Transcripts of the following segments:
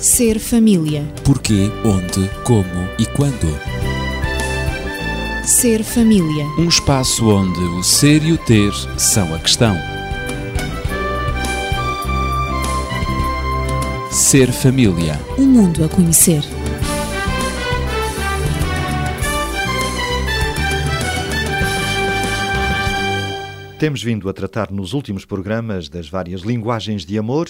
Ser família. Porquê, onde, como e quando. Ser família. Um espaço onde o ser e o ter são a questão. Ser família. Um mundo a conhecer. Temos vindo a tratar nos últimos programas das várias linguagens de amor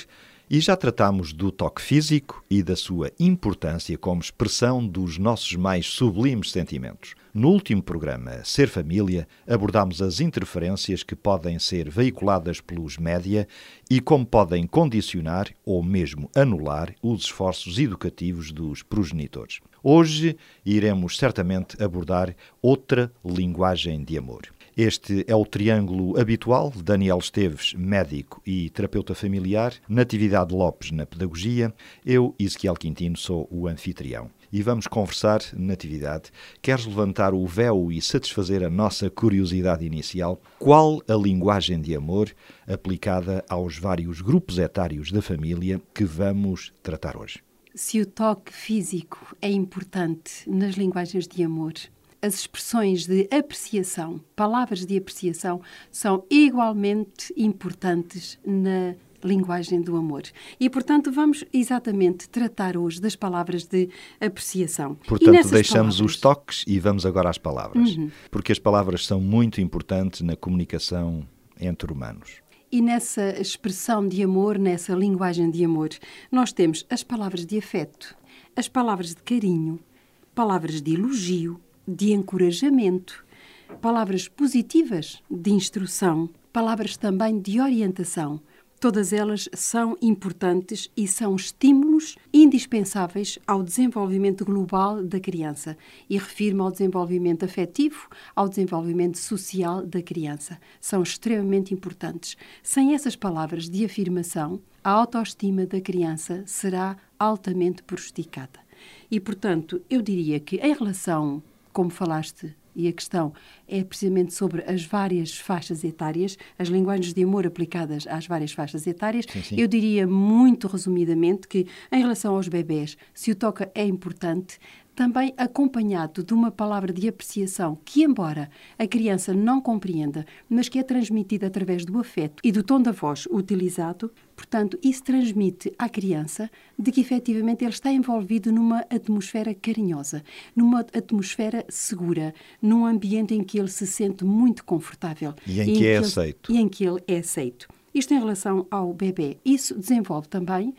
e já tratamos do toque físico e da sua importância como expressão dos nossos mais sublimes sentimentos. No último programa, Ser Família, abordámos as interferências que podem ser veiculadas pelos média e como podem condicionar ou mesmo anular os esforços educativos dos progenitores. Hoje iremos certamente abordar outra linguagem de amor. Este é o triângulo habitual: Daniel Esteves, médico e terapeuta familiar, Natividade Lopes na pedagogia, eu, Ezequiel Quintino, sou o anfitrião. E vamos conversar, Natividade. Queres levantar o véu e satisfazer a nossa curiosidade inicial? Qual a linguagem de amor aplicada aos vários grupos etários da família que vamos tratar hoje? Se o toque físico é importante nas linguagens de amor, as expressões de apreciação, palavras de apreciação, são igualmente importantes na linguagem do amor. E, portanto, vamos exatamente tratar hoje das palavras de apreciação. Portanto, deixamos palavras... os toques e vamos agora às palavras. Uhum. Porque as palavras são muito importantes na comunicação entre humanos. E nessa expressão de amor, nessa linguagem de amor, nós temos as palavras de afeto, as palavras de carinho, palavras de elogio, de encorajamento, palavras positivas de instrução, palavras também de orientação. Todas elas são importantes e são estímulos indispensáveis ao desenvolvimento global da criança. E refiro-me ao desenvolvimento afetivo, ao desenvolvimento social da criança. São extremamente importantes. Sem essas palavras de afirmação, a autoestima da criança será altamente prejudicada. E, portanto, eu diria que, em relação como falaste, e a questão é precisamente sobre as várias faixas etárias, as linguagens de amor aplicadas às várias faixas etárias. Sim, sim. Eu diria muito resumidamente que, em relação aos bebés, se o toca é importante, também acompanhado de uma palavra de apreciação que, embora a criança não compreenda, mas que é transmitida através do afeto e do tom da voz utilizado, portanto, isso transmite à criança de que efetivamente ele está envolvido numa atmosfera carinhosa, numa atmosfera segura, num ambiente em que ele se sente muito confortável. E em, e que, em é que aceito. e em que ele é aceito. Isto em relação ao bebê. Isso desenvolve também,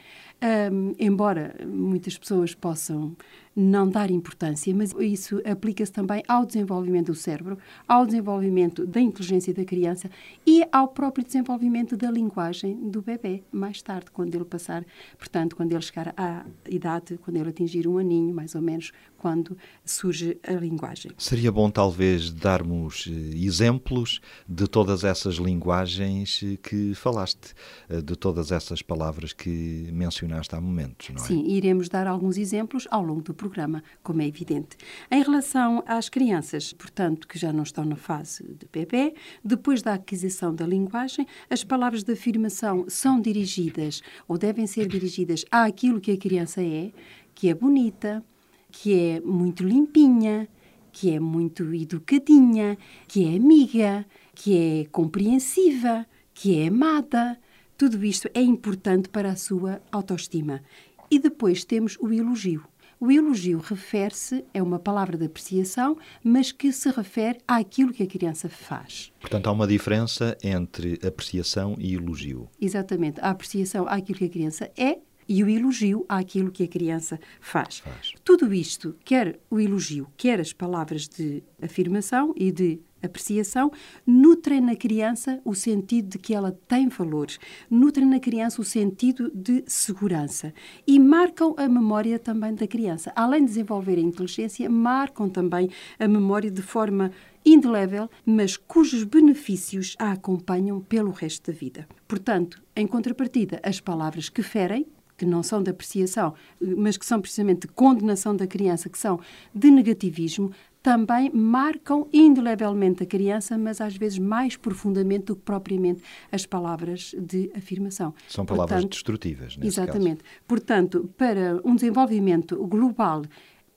um, embora muitas pessoas possam não dar importância, mas isso aplica-se também ao desenvolvimento do cérebro, ao desenvolvimento da inteligência da criança e ao próprio desenvolvimento da linguagem do bebê mais tarde, quando ele passar, portanto, quando ele chegar à idade, quando ele atingir um aninho, mais ou menos, quando surge a linguagem. Seria bom, talvez, darmos eh, exemplos de todas essas linguagens eh, que falaste, eh, de todas essas palavras que mencionaste há momentos, não é? Sim, iremos dar alguns exemplos ao longo do programa programa, como é evidente. Em relação às crianças, portanto, que já não estão na fase de bebê, depois da aquisição da linguagem, as palavras de afirmação são dirigidas ou devem ser dirigidas àquilo que a criança é, que é bonita, que é muito limpinha, que é muito educadinha, que é amiga, que é compreensiva, que é amada. Tudo isto é importante para a sua autoestima. E depois temos o elogio. O elogio refere-se, é uma palavra de apreciação, mas que se refere àquilo que a criança faz. Portanto, há uma diferença entre apreciação e elogio. Exatamente. A apreciação àquilo que a criança é e o elogio àquilo que a criança faz. faz. Tudo isto, quer o elogio, quer as palavras de afirmação e de apreciação, nutrem na criança o sentido de que ela tem valores, nutrem na criança o sentido de segurança e marcam a memória também da criança. Além de desenvolver a inteligência, marcam também a memória de forma indelével, mas cujos benefícios a acompanham pelo resto da vida. Portanto, em contrapartida, as palavras que ferem, que não são de apreciação, mas que são precisamente de condenação da criança, que são de negativismo, também marcam indelevelmente a criança, mas às vezes mais profundamente do que propriamente as palavras de afirmação. São palavras Portanto, destrutivas, nesse Exatamente. Caso. Portanto, para um desenvolvimento global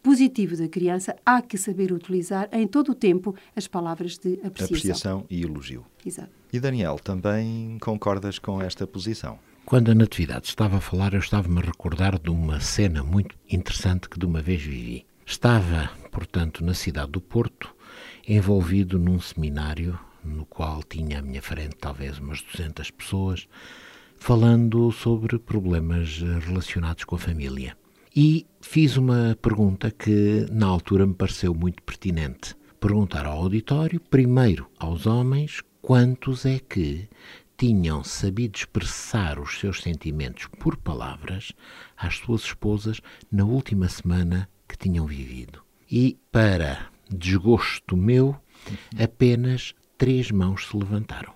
positivo da criança, há que saber utilizar em todo o tempo as palavras de apreciação. Apreciação e elogio. Exato. E Daniel, também concordas com esta posição? Quando a Natividade estava a falar, eu estava-me a recordar de uma cena muito interessante que de uma vez vivi. Estava, portanto, na cidade do Porto, envolvido num seminário no qual tinha à minha frente talvez umas 200 pessoas, falando sobre problemas relacionados com a família. E fiz uma pergunta que na altura me pareceu muito pertinente. Perguntar ao auditório, primeiro aos homens, quantos é que tinham sabido expressar os seus sentimentos por palavras às suas esposas na última semana que tinham vivido. E, para desgosto meu, apenas três mãos se levantaram.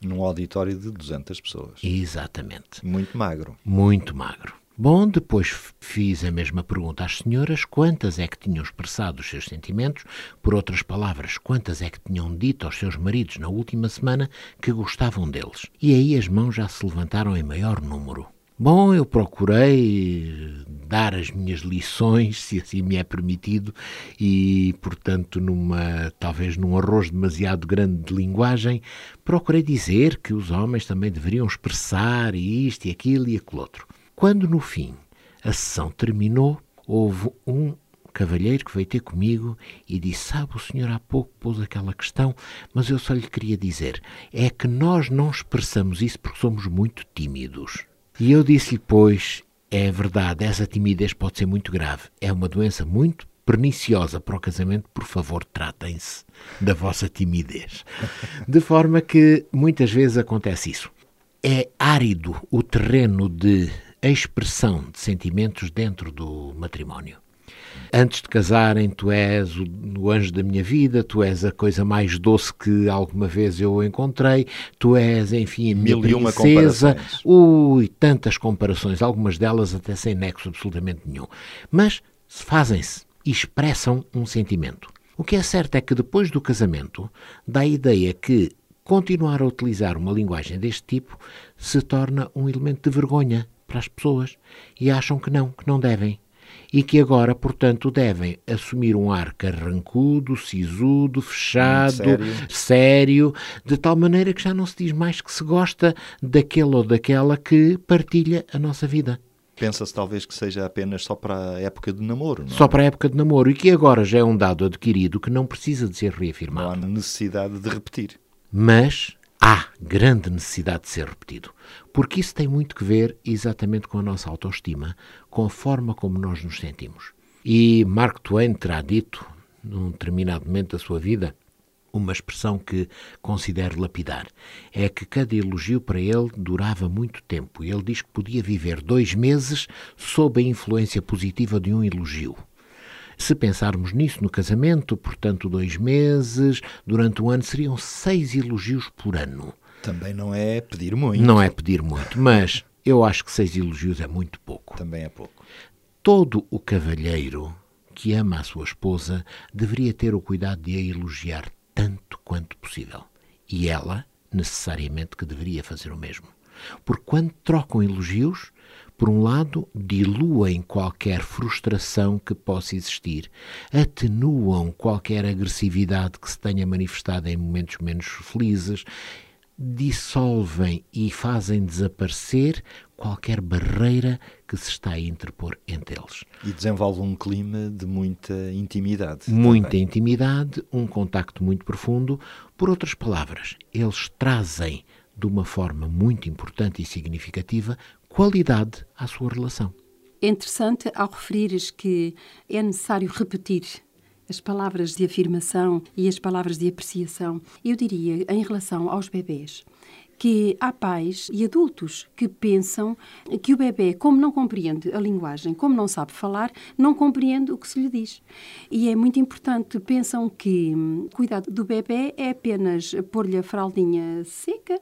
Num auditório de 200 pessoas. Exatamente. Muito magro. Muito magro. Bom, depois fiz a mesma pergunta às senhoras: quantas é que tinham expressado os seus sentimentos? Por outras palavras, quantas é que tinham dito aos seus maridos na última semana que gostavam deles? E aí as mãos já se levantaram em maior número. Bom, eu procurei dar as minhas lições, se assim me é permitido, e, portanto, numa talvez num arroz demasiado grande de linguagem, procurei dizer que os homens também deveriam expressar isto e aquilo e aquilo outro. Quando no fim a sessão terminou, houve um cavalheiro que veio ter comigo e disse: Sabe, o senhor há pouco pôs aquela questão, mas eu só lhe queria dizer: é que nós não expressamos isso porque somos muito tímidos. E eu disse-lhe, pois, é verdade, essa timidez pode ser muito grave. É uma doença muito perniciosa para o casamento, por favor, tratem-se da vossa timidez. De forma que muitas vezes acontece isso. É árido o terreno de expressão de sentimentos dentro do matrimónio. Antes de casarem, tu és o, o, anjo da minha vida, tu és a coisa mais doce que alguma vez eu encontrei, tu és, enfim, a minha Mil princesa. Ui, tantas comparações, algumas delas até sem nexo absolutamente nenhum. Mas fazem-se e expressam um sentimento. O que é certo é que depois do casamento dá a ideia que continuar a utilizar uma linguagem deste tipo se torna um elemento de vergonha para as pessoas e acham que não, que não devem e que agora, portanto, devem assumir um ar carrancudo, sisudo, fechado, sério. sério, de tal maneira que já não se diz mais que se gosta daquele ou daquela que partilha a nossa vida. Pensa-se talvez que seja apenas só para a época de namoro, não Só é? para a época de namoro e que agora já é um dado adquirido que não precisa de ser reafirmado. Não há necessidade de repetir. Mas há grande necessidade de ser repetido, porque isso tem muito que ver exatamente com a nossa autoestima, com a forma como nós nos sentimos. E Mark Twain terá dito, num determinado momento da sua vida, uma expressão que considero lapidar. É que cada elogio para ele durava muito tempo. Ele diz que podia viver dois meses sob a influência positiva de um elogio. Se pensarmos nisso no casamento, portanto, dois meses, durante um ano, seriam seis elogios por ano. Também não é pedir muito. Não é pedir muito, mas eu acho que seis elogios é muito pouco. Também é pouco. Todo o cavalheiro que ama a sua esposa deveria ter o cuidado de a elogiar tanto quanto possível. E ela, necessariamente, que deveria fazer o mesmo. Porque quando trocam elogios, por um lado, diluem qualquer frustração que possa existir, atenuam qualquer agressividade que se tenha manifestado em momentos menos felizes, dissolvem e fazem desaparecer qualquer barreira que se está a interpor entre eles. E desenvolve um clima de muita intimidade. Muita também. intimidade, um contacto muito profundo. Por outras palavras, eles trazem de uma forma muito importante e significativa qualidade à sua relação. É interessante ao referires que é necessário repetir as palavras de afirmação e as palavras de apreciação. Eu diria, em relação aos bebês, que há pais e adultos que pensam que o bebê, como não compreende a linguagem, como não sabe falar, não compreende o que se lhe diz. E é muito importante, pensam que hum, cuidado do bebê é apenas pôr-lhe a fraldinha seca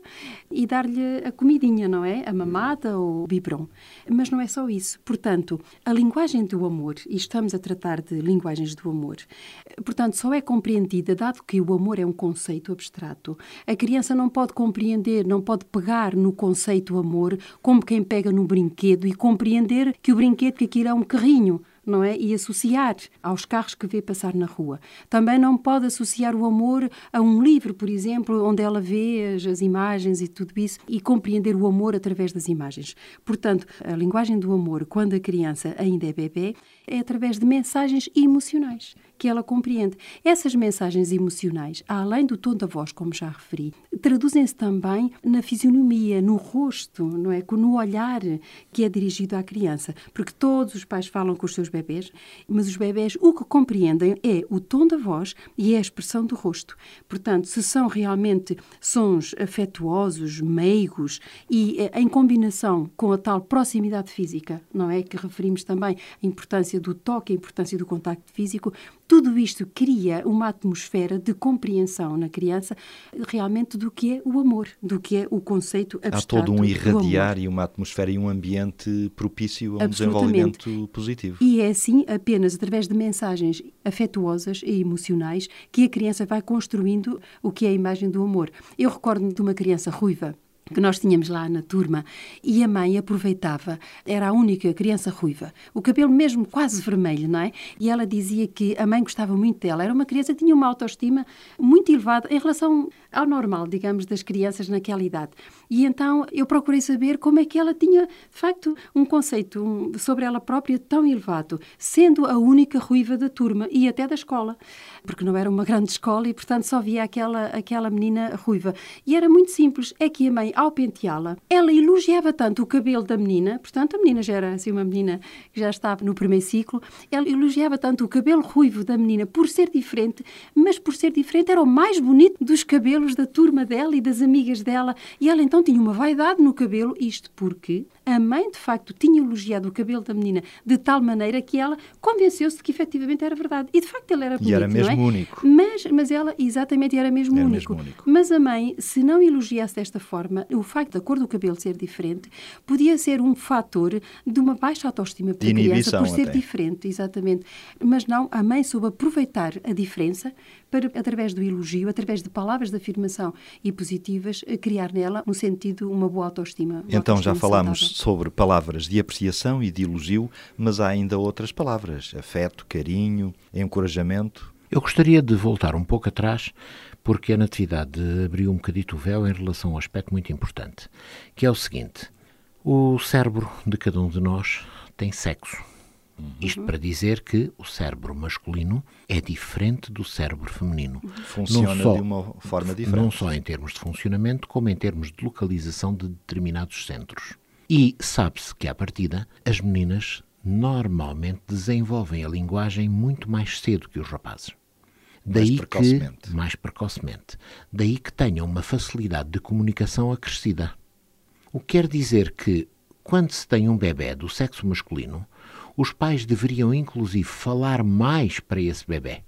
e dar-lhe a comidinha, não é? A mamada ou o biberon. Mas não é só isso. Portanto, a linguagem do amor, e estamos a tratar de linguagens do amor, portanto, só é compreendida, dado que o amor é um conceito abstrato. A criança não pode compreender, não pode pegar no conceito amor como quem pega no brinquedo e compreender que o brinquedo que aquilo é um carrinho não é? E associar aos carros que vê passar na rua. Também não pode associar o amor a um livro, por exemplo, onde ela vê as, imagens e tudo isso e compreender o amor através das imagens. Portanto, a linguagem do amor, quando a criança ainda é bebê, é através de mensagens emocionais que ela compreende. Essas mensagens emocionais, além do tom da voz, como já referi, traduzem-se também na fisionomia, no rosto, não é? No olhar que é dirigido à criança. Porque todos os pais falam com os seus bebés, mas os bebés o que compreendem é o tom da voz e é a expressão do rosto. Portanto, se são realmente sons afetuosos, meigos e eh, em combinação com a tal proximidade física, não é? Que referimos também a importância do toque, a importância do contacto físico, tudo isto cria uma atmosfera de compreensão na criança realmente do que é o amor, do que é o conceito abstrato. Há todo um irradiar e uma atmosfera e um ambiente propício a um desenvolvimento positivo. E é assim, apenas através de mensagens afetuosas e emocionais, que a criança vai construindo o que é a imagem do amor. Eu recordo-me de uma criança ruiva que nós tínhamos lá na turma e a mãe aproveitava, era a única criança ruiva, o cabelo mesmo quase vermelho, não é? E ela dizia que a mãe gostava muito dela, era uma criança que tinha uma autoestima muito elevada em relação ao normal, digamos, das crianças naquela idade. E então eu procurei saber como é que ela tinha, de facto, um conceito sobre ela própria tão elevado, sendo a única ruiva da turma e até da escola, porque não era uma grande escola e, portanto, só via aquela, aquela menina ruiva. E era muito simples, é que a mãe, ao penteá-la, ela elogiava tanto o cabelo da menina, portanto, a menina já era assim uma menina que já estava no primeiro ciclo, ela elogiava tanto o cabelo ruivo da menina por ser diferente, mas por ser diferente era o mais bonito dos cabelos da turma dela e das amigas dela, e ela então tinha uma vaidade no cabelo, isto porque a mãe de facto tinha elogiado o cabelo da menina de tal maneira que ela convenceu-se de que efetivamente era verdade. E de facto ele era bonito, E era mesmo é? único. Mas, mas ela, exatamente, era mesmo, Era único. mesmo único. Mas a mãe, se não elogiasse desta forma, o facto da cor do cabelo ser diferente podia ser um fator de uma baixa autoestima para a criança por ser até. diferente, exatamente. Mas não, a mãe soube aproveitar a diferença para, através do elogio, através de palavras de afirmação e positivas, criar nela um sentido, uma boa autoestima. uma Então já autoestima falámos saudável. sobre palavras de apreciação e de elogio, mas há ainda outras palavras: afeto, carinho, encorajamento. Eu gostaria de voltar um pouco atrás, porque a Natividade abriu um bocadito o véu em relação a um aspecto muito importante, que é o seguinte: o cérebro de cada um de nós tem sexo. Isto para dizer que o cérebro masculino é diferente do cérebro feminino. Funciona Não só- de uma forma Não diferente. só em termos de funcionamento, como em termos de localização de determinados centros. E sabe-se que, à partida, as meninas normalmente desenvolvem a linguagem muito mais cedo que os rapazes. Daí precocemente. que mais precocemente. Daí que tenham uma facilidade de comunicação acrescida. O que quer dizer que, quando se tem um bebê do sexo masculino, os pais deveriam inclusive falar mais para esse bebê,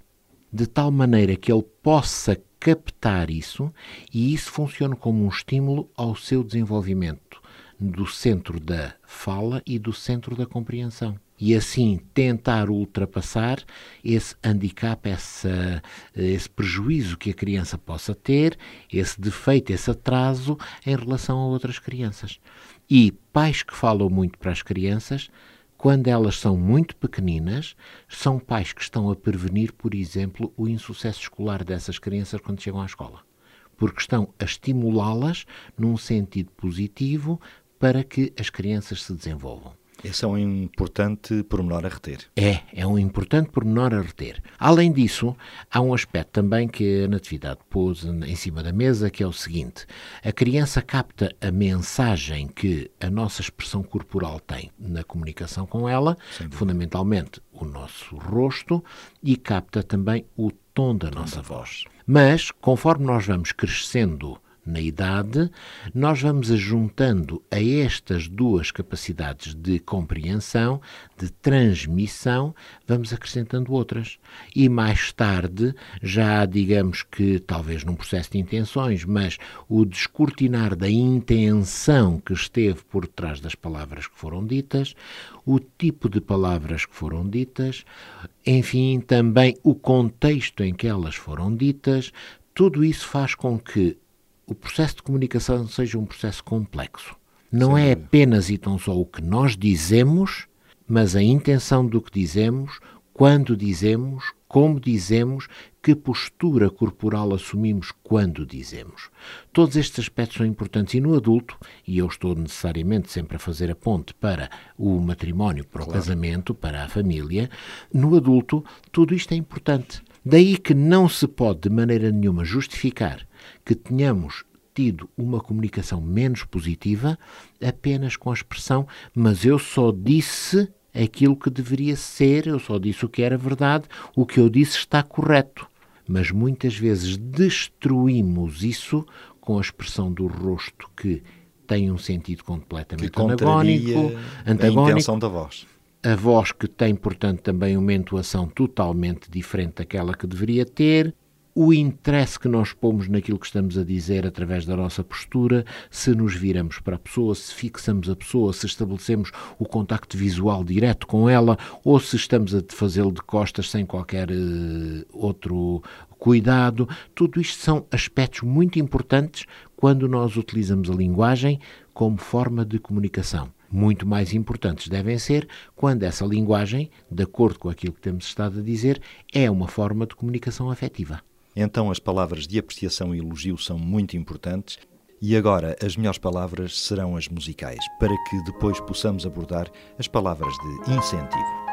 de tal maneira que ele possa captar isso e isso funcione como um estímulo ao seu desenvolvimento do centro da fala e do centro da compreensão. E assim tentar ultrapassar esse handicap, essa, esse prejuízo que a criança possa ter, esse defeito, esse atraso em relação a outras crianças. E pais que falam muito para as crianças, quando elas são muito pequeninas, são pais que estão a prevenir, por exemplo, o insucesso escolar dessas crianças quando chegam à escola. Porque estão a estimulá-las num sentido positivo para que as crianças se desenvolvam. Esse é um importante pormenor a reter. É, é um importante pormenor a reter. Além disso, há um aspecto também que a Natividade pôs em cima da mesa, que é o seguinte: a criança capta a mensagem que a nossa expressão corporal tem na comunicação com ela, fundamentalmente o nosso rosto, e capta também o tom da nossa voz. Mas, conforme nós vamos crescendo na idade, nós vamos ajuntando a estas duas capacidades de compreensão, de transmissão, vamos acrescentando outras. E mais tarde, já digamos que talvez num processo de intenções, mas o descortinar da intenção que esteve por trás das palavras que foram ditas, o tipo de palavras que foram ditas, enfim, também o contexto em que elas foram ditas, tudo isso faz com que o processo de comunicação seja um processo complexo. Não Sim. é apenas e tão só o que nós dizemos, mas a intenção do que dizemos, quando dizemos, como dizemos, que postura corporal assumimos quando dizemos. Todos estes aspectos são importantes e no adulto, e eu estou necessariamente sempre a fazer a ponte para o matrimónio, para o claro. casamento, para a família, no adulto tudo isto é importante. Daí que não se pode de maneira nenhuma justificar que tenhamos tido uma comunicação menos positiva apenas com a expressão mas eu só disse aquilo que deveria ser, eu só disse o que era verdade, o que eu disse está correto. Mas muitas vezes destruímos isso com a expressão do rosto que tem um sentido completamente que antagónico, antagónico. A intenção da voz. A voz que tem, portanto, também uma entoação totalmente diferente daquela que deveria ter o interesse que nós pomos naquilo que estamos a dizer através da nossa postura, se nos viramos para a pessoa, se fixamos a pessoa, se estabelecemos o contacto visual direto com ela ou se estamos a fazê-lo de costas sem qualquer uh, outro cuidado. Tudo isto são aspectos muito importantes quando nós utilizamos a linguagem como forma de comunicação. Muito mais importantes devem ser quando essa linguagem, de acordo com aquilo que temos estado a dizer, é uma forma de comunicação afetiva. Então as palavras de apreciação e elogio são muito importantes. E agora as melhores palavras serão as musicais, para que depois possamos abordar as palavras de incentivo.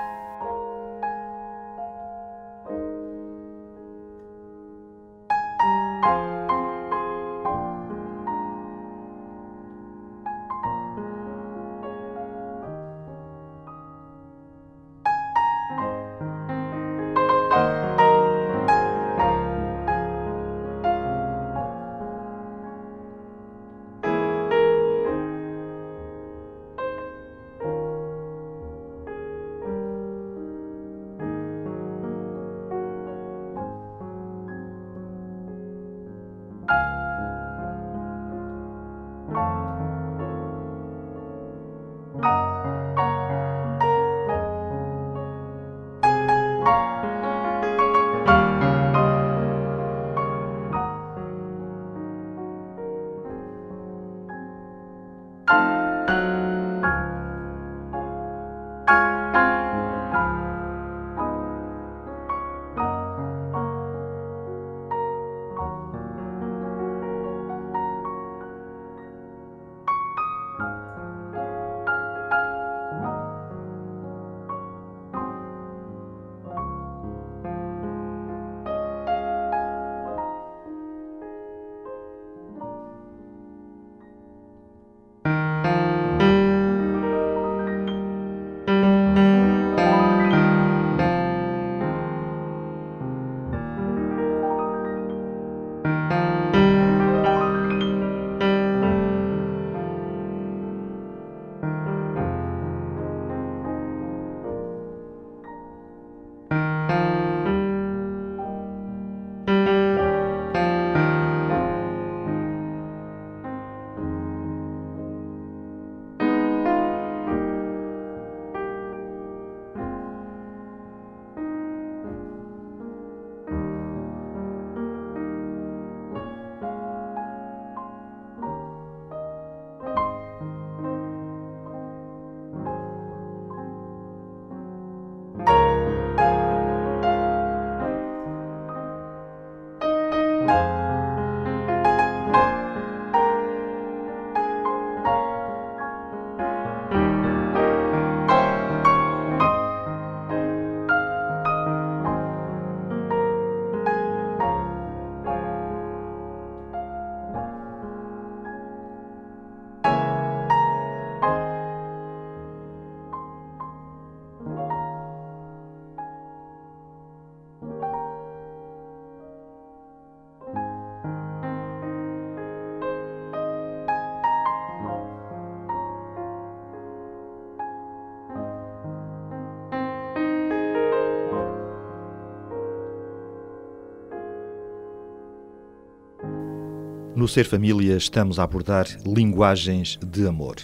No Ser Família estamos a abordar linguagens de amor.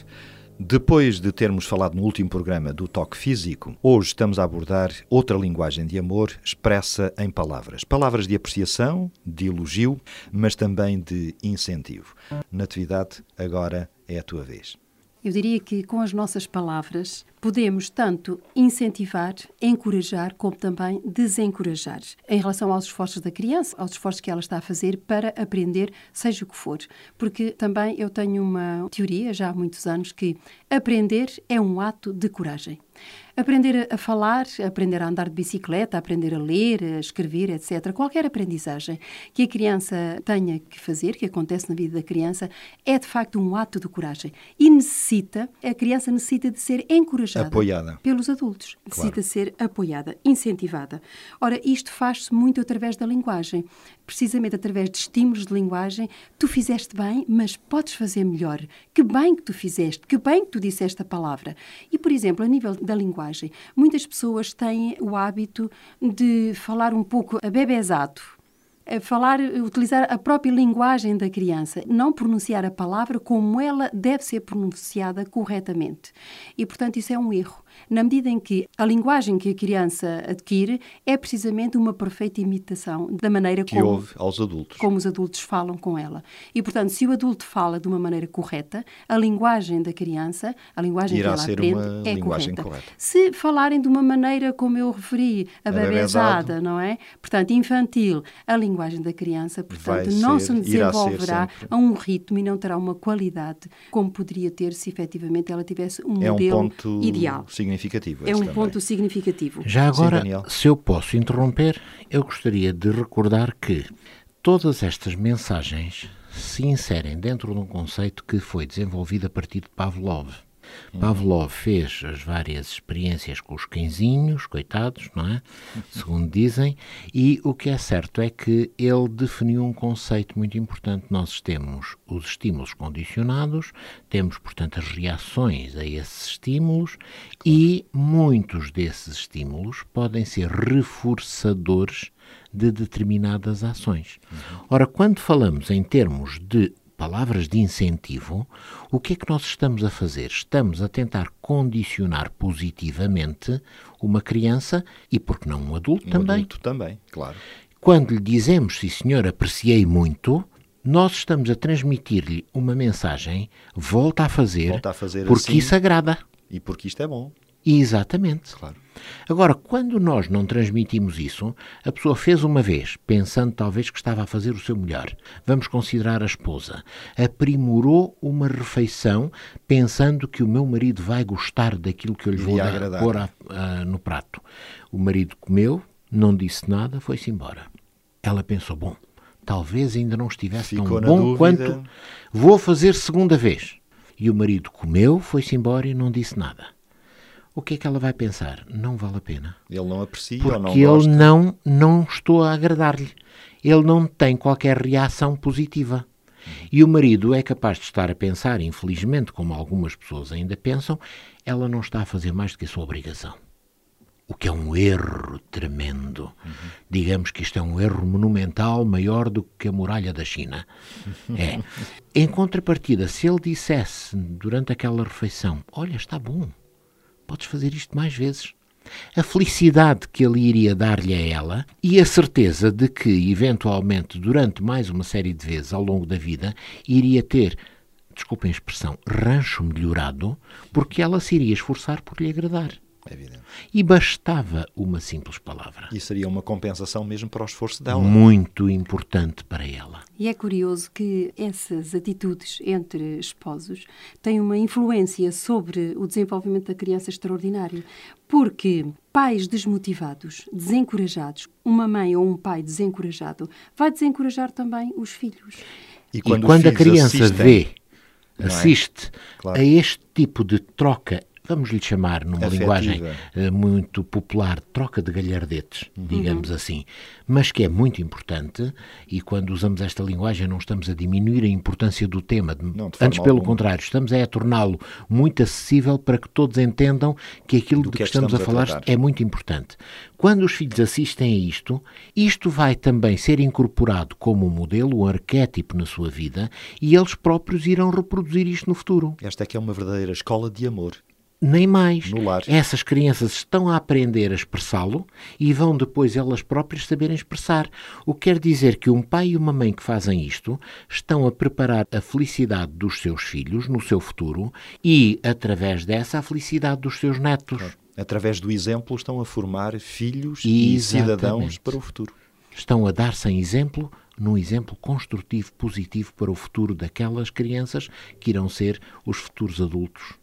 Depois de termos falado no último programa do toque físico, hoje estamos a abordar outra linguagem de amor expressa em palavras. Palavras de apreciação, de elogio, mas também de incentivo. Natividade, agora é a tua vez. Eu diria que com as nossas palavras podemos tanto incentivar, encorajar, como também desencorajar em relação aos esforços da criança, aos esforços que ela está a fazer para aprender, seja o que for. Porque também eu tenho uma teoria já há muitos anos que aprender é um ato de coragem. Aprender a falar, aprender a andar de bicicleta, aprender a ler, a escrever, etc. Qualquer aprendizagem que a criança tenha que fazer, que acontece na vida da criança, é de facto um ato de coragem. E necessita, a criança necessita de ser encorajada Apoiada. pelos adultos. Claro. Necessita ser apoiada, incentivada. Ora, isto faz-se muito através da linguagem. Precisamente através de estímulos de linguagem, tu fizeste bem, mas podes fazer melhor. Que bem que tu fizeste, que bem que tu disseste a palavra. E, por exemplo, a nível da linguagem, muitas pessoas têm o hábito de falar um pouco. A falar, utilizar a própria linguagem da criança, não pronunciar a palavra como ela deve ser pronunciada corretamente. E, portanto, isso é um erro, na medida em que a linguagem que a criança adquire é precisamente uma perfeita imitação da maneira Que como ouve aos adultos. como os adultos falam com ela. E, portanto, se o adulto fala de uma maneira correta, a linguagem da criança, a linguagem Irá que ela ser aprende, uma é linguagem correta. correta. Se falarem de uma maneira, como eu referi, Abebezado. abebezada, não é? Portanto, infantil, a linguagem da criança, portanto, Vai não ser- se desenvolverá a um ritmo e não terá uma qualidade como poderia ter se efetivamente ela tivesse um É um modelo ponto ideal. Significativo. É um também. ponto significativo. Já Sim, agora, Daniel. se eu posso interromper, eu gostaria de recordar que todas estas mensagens se inserem dentro de um conceito que foi desenvolvido a partir de Pavlov. Pavlov fez as várias experiências com os cãezinhos, coitados, não é? Segundo dizem, e o que é certo é que ele definiu um conceito muito importante. Nós temos os estímulos condicionados, temos, portanto, as reações a esses estímulos e muitos desses estímulos podem ser reforçadores de determinadas ações. Ora, quando falamos em termos de palavras de incentivo, o que é que nós estamos a fazer? Estamos a tentar condicionar positivamente uma criança e, por que não, um adulto Um também. adulto também, claro. Quando lhe dizemos, sim senhor, apreciei muito, nós estamos a transmitir-lhe uma mensagem, volta a fazer, Volta a fazer porque assim. isso agrada. E porque isto é bom, Exatamente. claro. Agora, quando nós não transmitimos isso, a pessoa fez uma vez, pensando talvez que estava a fazer o seu melhor. Vamos considerar a esposa. Aprimorou uma refeição, pensando que o meu marido vai gostar daquilo que eu lhe vou dar, pôr a- a- no prato. O marido comeu, não disse nada, foi-se embora. Ela pensou, bom, talvez ainda não estivesse Ficou tão bom quanto vou fazer segunda vez. E o marido comeu, foi-se embora e não disse nada. O que é que ela vai pensar? Não vale a pena. Ele não aprecia ou não Porque ele não, não estou a agradar-lhe. Ele não tem qualquer reação positiva. E o marido é capaz de estar a pensar, infelizmente, como algumas pessoas ainda pensam, ela não está a fazer mais do que a sua obrigação. O que é um erro tremendo. Digamos que isto é um erro monumental maior do que a muralha da China. É. Em contrapartida, se ele dissesse durante aquela refeição: Olha, está bom, podes fazer isto mais vezes. A felicidade que ele iria dar-lhe a ela e a certeza de que, eventualmente, durante mais uma série de vezes ao longo da vida, iria ter, desculpem a expressão, rancho melhorado, porque ela se iria esforçar por lhe agradar. É evidente. E bastava uma simples palavra. E seria uma compensação mesmo para o esforço dela. Muito importante para ela. E é curioso que essas atitudes entre esposos têm uma influência sobre o desenvolvimento da criança extraordinário. Porque pais desmotivados, desencorajados, uma mãe ou um pai desencorajado, vai desencorajar também os filhos. E E quando, quando, os a criança assistem- vê, é? assiste Claro. a este tipo de troca vamos lhe chamar numa Afetiva. linguagem eh, muito popular, troca de galhardetes, digamos assim, mas que é muito importante e quando usamos esta linguagem não estamos a diminuir a importância do tema, Não, antes pelo alguma. contrário, estamos a torná-lo muito acessível para que todos entendam que aquilo Do de que que, é que estamos, estamos a a falar tratar. é muito importante. Quando os filhos assistem a isto, isto vai também ser incorporado como um modelo, um arquétipo na sua vida e eles próprios irão reproduzir isto no futuro. Esta é que é uma verdadeira escola de amor. Nem mais. Essas crianças estão a aprender a expressá-lo e vão depois elas próprias saberem expressar. O que quer dizer que um pai e uma mãe que fazem isto estão a preparar a felicidade dos seus filhos no seu futuro e, através dessa, a felicidade dos seus netos. Através do exemplo, estão a formar filhos e cidadãos Exatamente. para o futuro. Estão a dar sem exemplo, num exemplo construtivo, positivo para o futuro daquelas crianças que irão ser os futuros adultos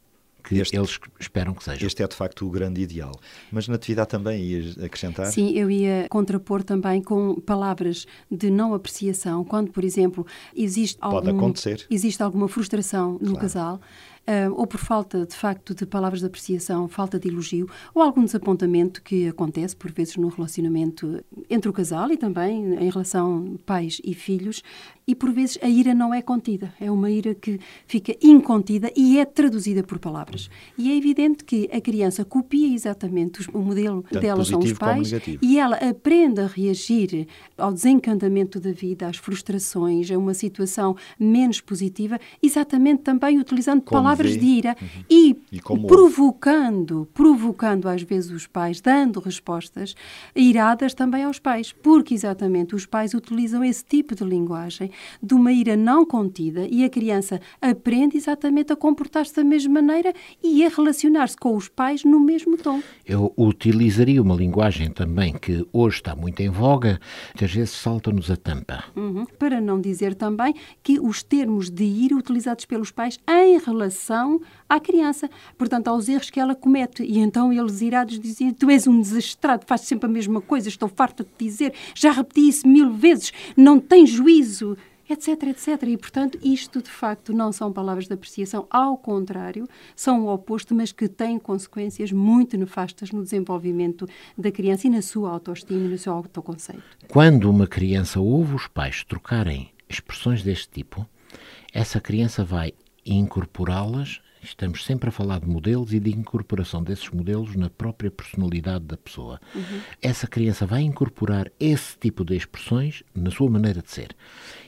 que Este- eles esperam que sejam. Este é de facto o grande ideal. Mas Natividade também ias acrescentar? Sim, eu ia contrapor também com palavras de não apreciação, quando, por exemplo, existe Pode algum, acontecer. existe alguma frustração no Claro. casal, ah, ou por falta, de facto, de palavras de apreciação, falta de elogio, ou algum desapontamento que acontece, por vezes, no relacionamento entre o casal e também em relação pais e filhos, e por vezes a ira não é contida, é uma ira que fica incontida e é traduzida por palavras. E é evidente que a criança copia exatamente os- o modelo Tanto dela são os pais e ela aprende a reagir ao desencantamento da vida, às frustrações, a uma situação menos positiva, exatamente também utilizando Como palavras vê. de ira e, E como provocando, provocando às vezes os pais, dando respostas iradas também aos pais, porque exatamente os pais utilizam esse tipo de linguagem de uma ira não contida e a criança aprende exatamente a comportar-se da mesma maneira e a relacionar-se com os pais no mesmo tom. Eu utilizaria uma linguagem também que hoje está muito em voga, muitas vezes salta-nos a tampa. Uhum. Para não dizer também que os termos de ira utilizados pelos pais em relação à criança, portanto, aos erros que ela comete. E então eles irados diziam: Tu és um desastrado, fazes sempre a mesma coisa, estou farta de dizer, já repeti isso mil vezes, não tens juízo. Etc, etc. E, portanto, isto de facto não são palavras de apreciação, ao contrário, são o oposto, mas que têm consequências muito nefastas no desenvolvimento da criança e na sua autoestima e no seu autoconceito. Quando uma criança ouve os pais trocarem expressões deste tipo, essa criança vai incorporá-las. Estamos sempre a falar de modelos e de incorporação desses modelos na própria personalidade da pessoa. Essa criança vai incorporar esse tipo de expressões na sua maneira de ser.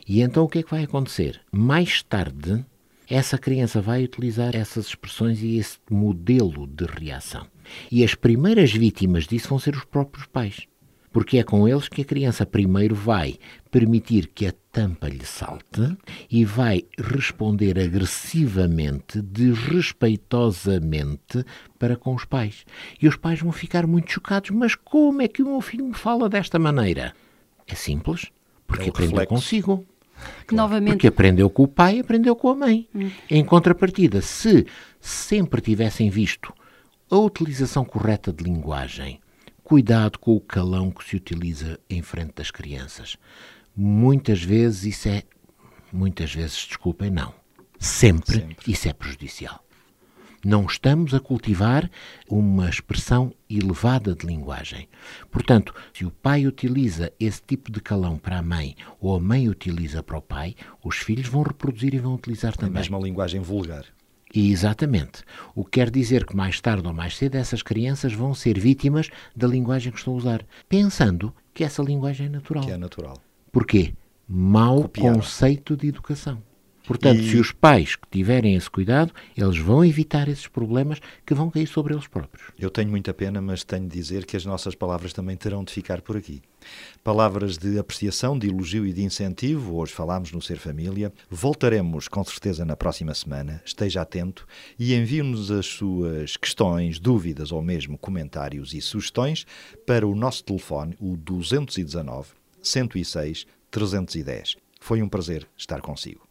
E então o que é que vai acontecer? Mais tarde, essa criança vai utilizar essas expressões e esse modelo de reação. E as primeiras vítimas disso vão ser os próprios pais. Porque é com eles que a criança primeiro vai permitir que a tampa lhe salte e vai responder agressivamente, desrespeitosamente para com os pais. E os pais vão ficar muito chocados. Mas como é que o meu filho me fala desta maneira? É simples. Porque É aprendeu reflexo. consigo. Novamente, Porque aprendeu com o pai, aprendeu com a mãe. Em contrapartida, se sempre tivessem visto a utilização correta de linguagem, cuidado com o calão que se utiliza em frente das crianças. Muitas vezes isso é, muitas vezes, desculpem, não. Sempre, Sempre. isso é prejudicial. Não estamos a cultivar uma expressão elevada de linguagem. Portanto, se o pai utiliza esse tipo de calão para a mãe ou a mãe utiliza para o pai, os filhos vão reproduzir e vão utilizar A também. mesma linguagem vulgar. E exatamente. O que quer dizer que mais tarde ou mais cedo essas crianças vão ser vítimas da linguagem que estão a usar, pensando que essa linguagem é natural. Que é natural. Porquê? Mau Copiar. conceito de educação. Portanto, E- se os pais que tiverem esse cuidado, eles vão evitar esses problemas que vão cair sobre eles próprios. Eu tenho muita pena, mas tenho de dizer que as nossas palavras também terão de ficar por aqui. Palavras de apreciação, de elogio e de incentivo, hoje falámos no Ser Família. Voltaremos com certeza na próxima semana. Esteja atento e envie-nos as suas questões, dúvidas ou mesmo comentários e sugestões para o nosso telefone, o 219 106 310. Foi um prazer estar consigo.